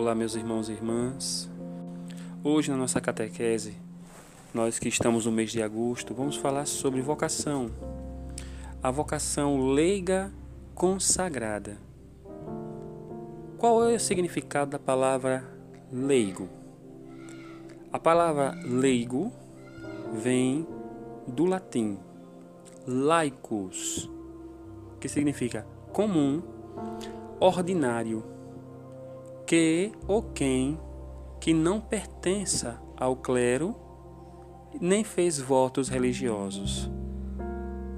Olá, meus irmãos e irmãs. Hoje, na nossa catequese, nós que estamos no mês de agosto, vamos falar sobre vocação. A vocação leiga consagrada. Qual é o significado da palavra leigo? A palavra leigo vem do latim laicus, que significa comum, ordinário que ou quem que não pertença ao clero nem fez votos religiosos.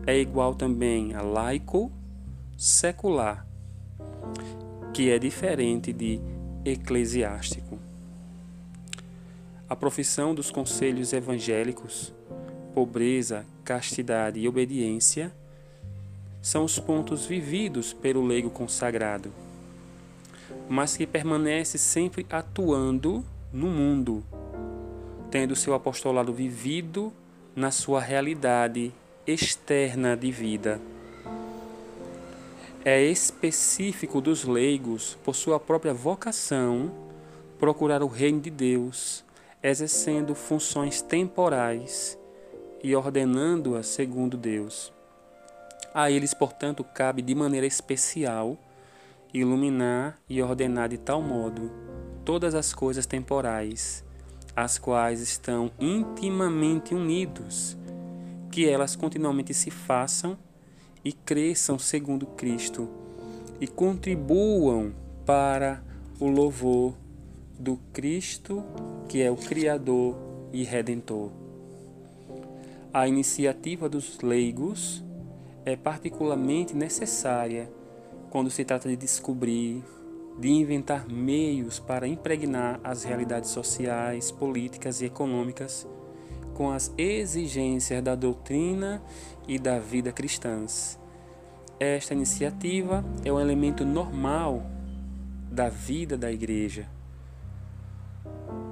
É igual também a laico secular, que é diferente de eclesiástico. A profissão dos conselhos evangélicos, pobreza, castidade e obediência, são os pontos vividos pelo leigo consagrado mas que permanece sempre atuando no mundo, tendo seu apostolado vivido na sua realidade externa de vida. É específico dos leigos, por sua própria vocação, procurar o reino de Deus, exercendo funções temporais e ordenando-as segundo Deus. A eles, portanto, cabe de maneira especial iluminar e ordenar de tal modo todas as coisas temporais, as quais estão intimamente unidos, que elas continuamente se façam e cresçam segundo Cristo e contribuam para o louvor do Cristo, que é o Criador e Redentor. A iniciativa dos leigos é particularmente necessária quando se trata de descobrir, de inventar meios para impregnar as realidades sociais, políticas e econômicas com as exigências da doutrina e da vida cristãs. Esta iniciativa é um elemento normal da vida da igreja.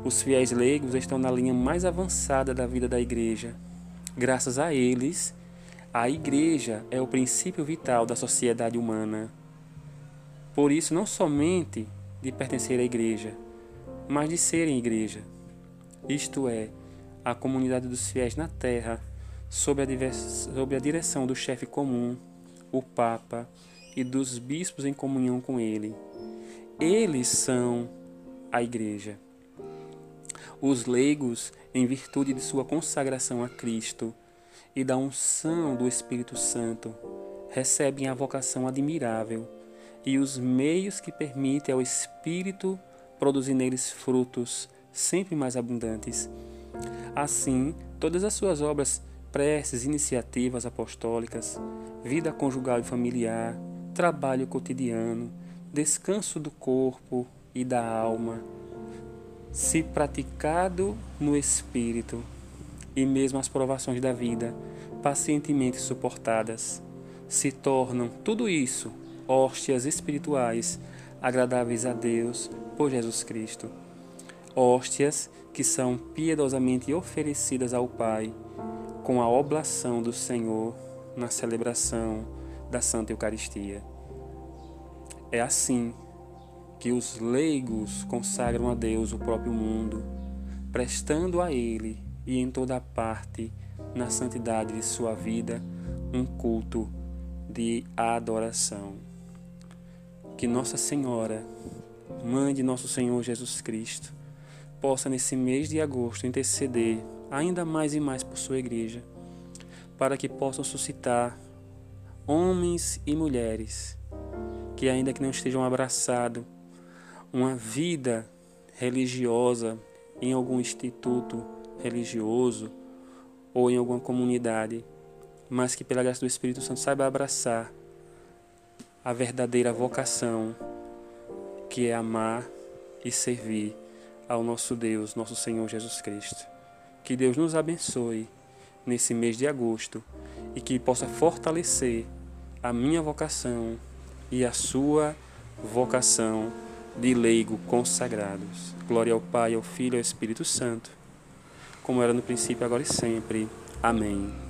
Os fiéis leigos estão na linha mais avançada da vida da igreja. Graças a eles, a igreja é o princípio vital da sociedade humana. Por isso, não somente de pertencer à igreja, mas de serem igreja, isto é, a comunidade dos fiéis na terra, sob a, sob a direção do chefe comum, o Papa, e dos bispos em comunhão com ele. Eles são a igreja. Os leigos, em virtude de sua consagração a Cristo e da unção do Espírito Santo, recebem a vocação admirável e os meios que permitem ao Espírito produzir neles frutos sempre mais abundantes. Assim, todas as suas obras, preces, iniciativas apostólicas, vida conjugal e familiar, trabalho cotidiano, descanso do corpo e da alma, se praticado no espírito, e mesmo as provações da vida, pacientemente suportadas, se tornam tudo isso hóstias espirituais agradáveis a Deus por Jesus Cristo. Hóstias que são piedosamente oferecidas ao Pai com a oblação do Senhor na celebração da Santa Eucaristia. É assim que os leigos consagram a Deus o próprio mundo, prestando a Ele e em toda parte, na santidade de sua vida, um culto de adoração que Nossa Senhora, Mãe de Nosso Senhor Jesus Cristo, possa nesse mês de agosto interceder ainda mais e mais por sua igreja, para que possam suscitar homens e mulheres que ainda que não estejam abraçados uma vida religiosa em algum instituto religioso ou em alguma comunidade, mas que pela graça do Espírito Santo saiba abraçar a verdadeira vocação, que é amar e servir ao nosso Deus, nosso Senhor Jesus Cristo. Que Deus nos abençoe nesse mês de agosto e que possa fortalecer a minha vocação e a sua vocação de leigo consagrados. Glória ao Pai, ao Filho e ao Espírito Santo, como era no princípio, agora e sempre. Amém.